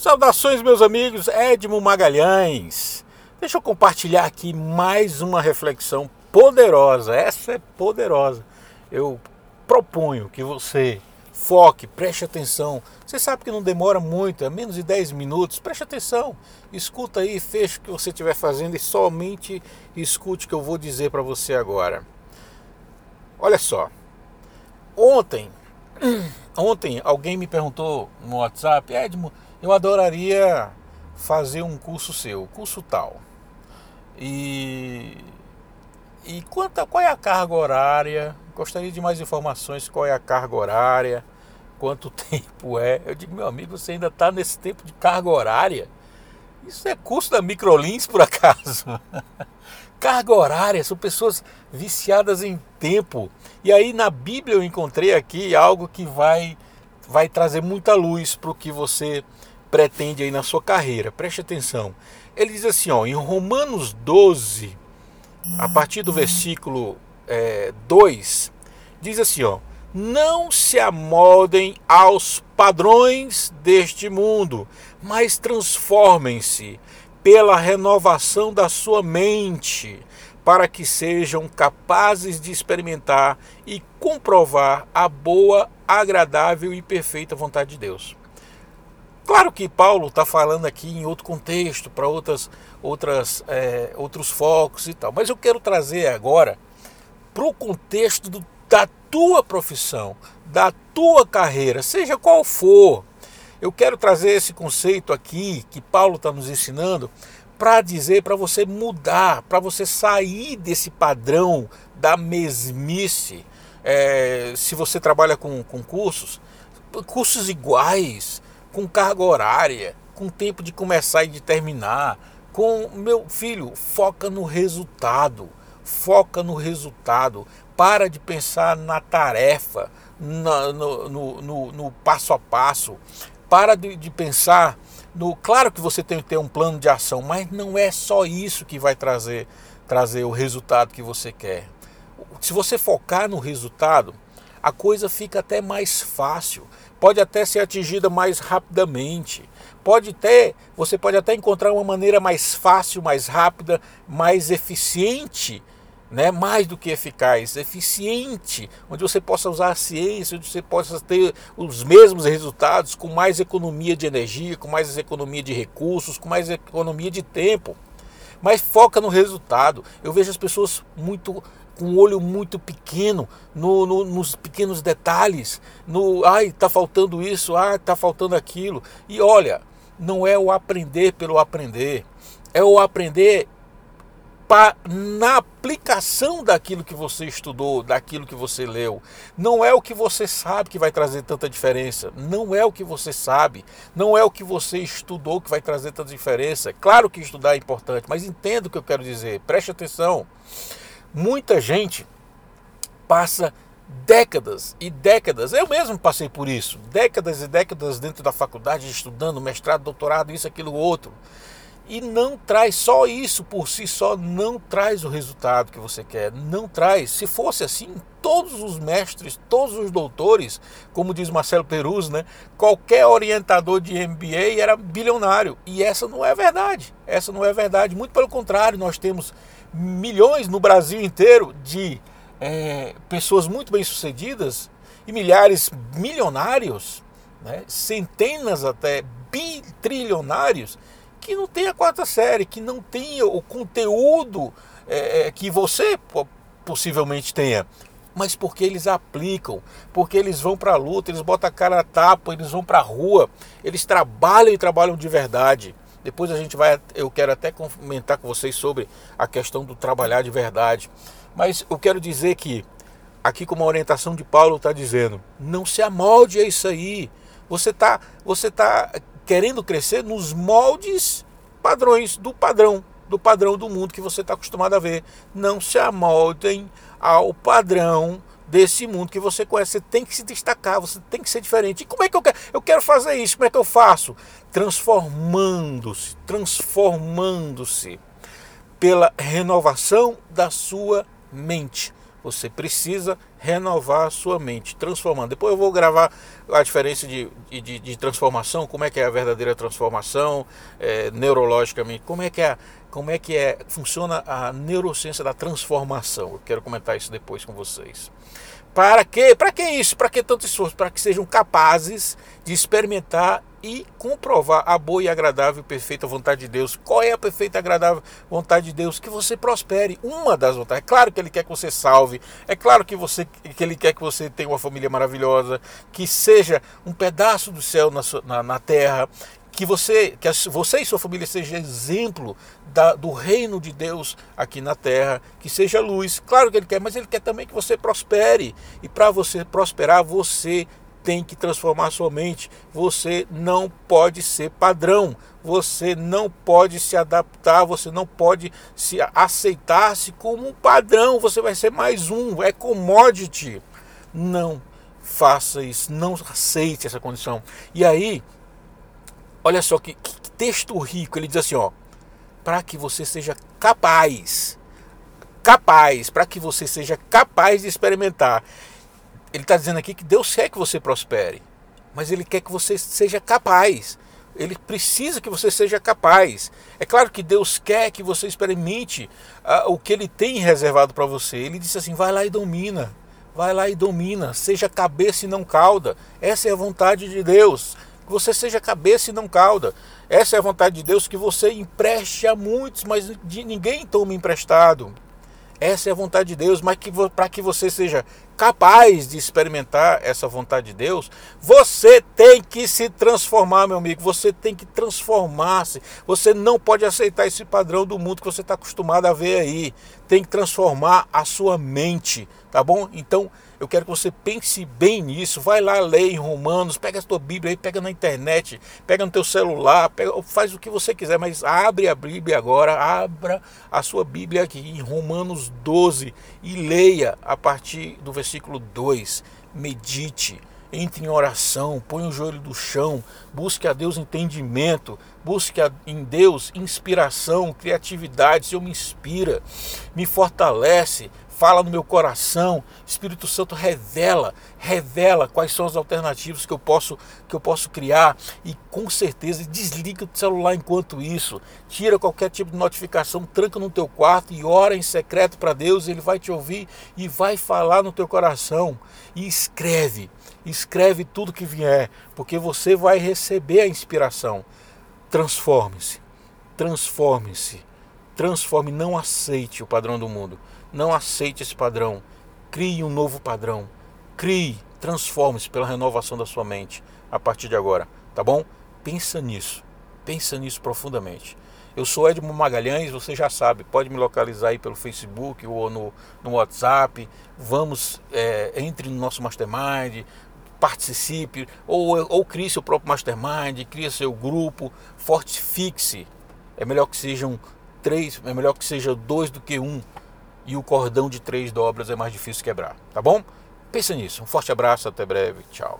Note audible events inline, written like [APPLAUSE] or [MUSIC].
Saudações, meus amigos, Edmo Magalhães. Deixa eu compartilhar aqui mais uma reflexão poderosa. Essa é poderosa. Eu proponho que você foque, preste atenção. Você sabe que não demora muito, é menos de 10 minutos. Preste atenção, escuta aí, feche o que você estiver fazendo e somente escute o que eu vou dizer para você agora. Olha só, ontem, [CLEARS THROAT] ontem alguém me perguntou no WhatsApp, Edmo, eu adoraria fazer um curso seu, curso tal. E, e quanto, qual é a carga horária? Gostaria de mais informações, qual é a carga horária, quanto [LAUGHS] tempo é. Eu digo, meu amigo, você ainda está nesse tempo de carga horária? Isso é curso da Microlins, por [LAUGHS] acaso? carga horária, são pessoas viciadas em tempo. E aí na Bíblia eu encontrei aqui algo que vai, vai trazer muita luz para o que você pretende aí na sua carreira. Preste atenção. Ele diz assim, ó, em Romanos 12, a partir do versículo é, 2, diz assim, ó, não se amoldem aos padrões deste mundo, mas transformem-se pela renovação da sua mente, para que sejam capazes de experimentar e comprovar a boa, agradável e perfeita vontade de Deus. Claro que Paulo está falando aqui em outro contexto, para outras, outras, é, outros focos e tal, mas eu quero trazer agora para o contexto do, da tua profissão, da tua carreira, seja qual for. Eu quero trazer esse conceito aqui que Paulo está nos ensinando para dizer para você mudar, para você sair desse padrão da mesmice. É, se você trabalha com, com cursos, cursos iguais, com carga horária, com tempo de começar e de terminar. Com meu filho, foca no resultado. Foca no resultado. Para de pensar na tarefa, no, no, no, no passo a passo. Para de, de pensar no. Claro que você tem que ter um plano de ação, mas não é só isso que vai trazer, trazer o resultado que você quer. Se você focar no resultado, a coisa fica até mais fácil pode até ser atingida mais rapidamente. Pode ter, você pode até encontrar uma maneira mais fácil, mais rápida, mais eficiente, né? mais do que eficaz, eficiente, onde você possa usar a ciência, onde você possa ter os mesmos resultados com mais economia de energia, com mais economia de recursos, com mais economia de tempo. Mas foca no resultado. Eu vejo as pessoas muito com um olho muito pequeno no, no, nos pequenos detalhes, no ai, está faltando isso, ah, está faltando aquilo. E olha, não é o aprender pelo aprender, é o aprender na aplicação daquilo que você estudou, daquilo que você leu. Não é o que você sabe que vai trazer tanta diferença, não é o que você sabe, não é o que você estudou que vai trazer tanta diferença. Claro que estudar é importante, mas entenda o que eu quero dizer, preste atenção. Muita gente passa décadas e décadas, eu mesmo passei por isso, décadas e décadas dentro da faculdade estudando, mestrado, doutorado, isso, aquilo, outro. E não traz só isso por si só, não traz o resultado que você quer, não traz. Se fosse assim, todos os mestres, todos os doutores, como diz Marcelo Perus, né, qualquer orientador de MBA era bilionário. E essa não é verdade. Essa não é verdade. Muito pelo contrário, nós temos milhões no Brasil inteiro de é, pessoas muito bem sucedidas e milhares milionários, né, centenas até bitrilionários que não tem a quarta série, que não tem o conteúdo é, é que você possivelmente tenha. Mas porque eles aplicam, porque eles vão para a luta, eles botam a cara a tapa, eles vão para a rua, eles trabalham e trabalham de verdade. Depois a gente vai, eu quero até comentar com vocês sobre a questão do trabalhar de verdade. Mas eu quero dizer que, aqui como a orientação de Paulo está dizendo, não se amolde a isso aí. Você está você tá querendo crescer nos moldes padrões do padrão, do padrão do mundo que você está acostumado a ver. Não se amoldem ao padrão desse mundo que você conhece. Você tem que se destacar, você tem que ser diferente. E como é que eu quero? Eu quero fazer isso. Como é que eu faço? Transformando-se, transformando-se pela renovação da sua mente. Você precisa renovar a sua mente, transformando. Depois eu vou gravar a diferença de, de, de transformação, como é que é a verdadeira transformação é, neurologicamente, como é que é, como é que é, funciona a neurociência da transformação. Eu quero comentar isso depois com vocês. Para quê? Para que isso? Para que tanto esforço? Para que sejam capazes de experimentar e comprovar a boa e agradável e perfeita vontade de Deus. Qual é a perfeita e agradável vontade de Deus? Que você prospere. Uma das vontades. É claro que Ele quer que você salve. É claro que, você, que Ele quer que você tenha uma família maravilhosa. Que seja um pedaço do céu na, na, na terra que você, que você e sua família seja exemplo da, do reino de Deus aqui na terra, que seja luz. Claro que ele quer, mas ele quer também que você prospere. E para você prosperar, você tem que transformar sua mente. Você não pode ser padrão. Você não pode se adaptar, você não pode se aceitar-se como um padrão. Você vai ser mais um, é commodity. Não faça isso, não aceite essa condição. E aí, olha só que, que texto rico. Ele diz assim, ó, para que você seja capaz, capaz, para que você seja capaz de experimentar ele está dizendo aqui que Deus quer que você prospere, mas Ele quer que você seja capaz. Ele precisa que você seja capaz. É claro que Deus quer que você experimente uh, o que Ele tem reservado para você. Ele disse assim: vai lá e domina. Vai lá e domina. Seja cabeça e não cauda. Essa é a vontade de Deus. Que você seja cabeça e não cauda. Essa é a vontade de Deus que você empreste a muitos, mas de ninguém tome emprestado. Essa é a vontade de Deus, mas para que você seja capaz de experimentar essa vontade de Deus, você tem que se transformar, meu amigo. Você tem que transformar-se. Você não pode aceitar esse padrão do mundo que você está acostumado a ver aí. Tem que transformar a sua mente, tá bom? Então, eu quero que você pense bem nisso. Vai lá ler em Romanos, pega a tua Bíblia aí, pega na internet, pega no teu celular, pega, faz o que você quiser, mas abre a Bíblia agora, abra a sua Bíblia aqui em Romanos 12 e leia a partir do versículo 2. Medite entre em oração, põe o joelho do chão, busque a Deus entendimento, busque em Deus inspiração, criatividade. Senhor, me inspira, me fortalece, fala no meu coração, Espírito Santo revela, revela quais são as alternativas que eu posso que eu posso criar e com certeza desliga o celular enquanto isso, tira qualquer tipo de notificação, tranca no teu quarto e ora em secreto para Deus, ele vai te ouvir e vai falar no teu coração e escreve, escreve tudo que vier, porque você vai receber a inspiração. Transforme-se. Transforme-se. Transforme, não aceite o padrão do mundo. Não aceite esse padrão. Crie um novo padrão. Crie, transforme-se pela renovação da sua mente a partir de agora, tá bom? Pensa nisso. Pensa nisso profundamente. Eu sou Edmo Magalhães, você já sabe, pode me localizar aí pelo Facebook ou no, no WhatsApp. Vamos, é, entre no nosso mastermind, participe, ou, ou crie seu próprio mastermind, crie seu grupo, fortifique-se. É melhor que sejam três, é melhor que seja dois do que um e o cordão de três dobras é mais difícil quebrar, tá bom? Pensa nisso. Um forte abraço, até breve, tchau.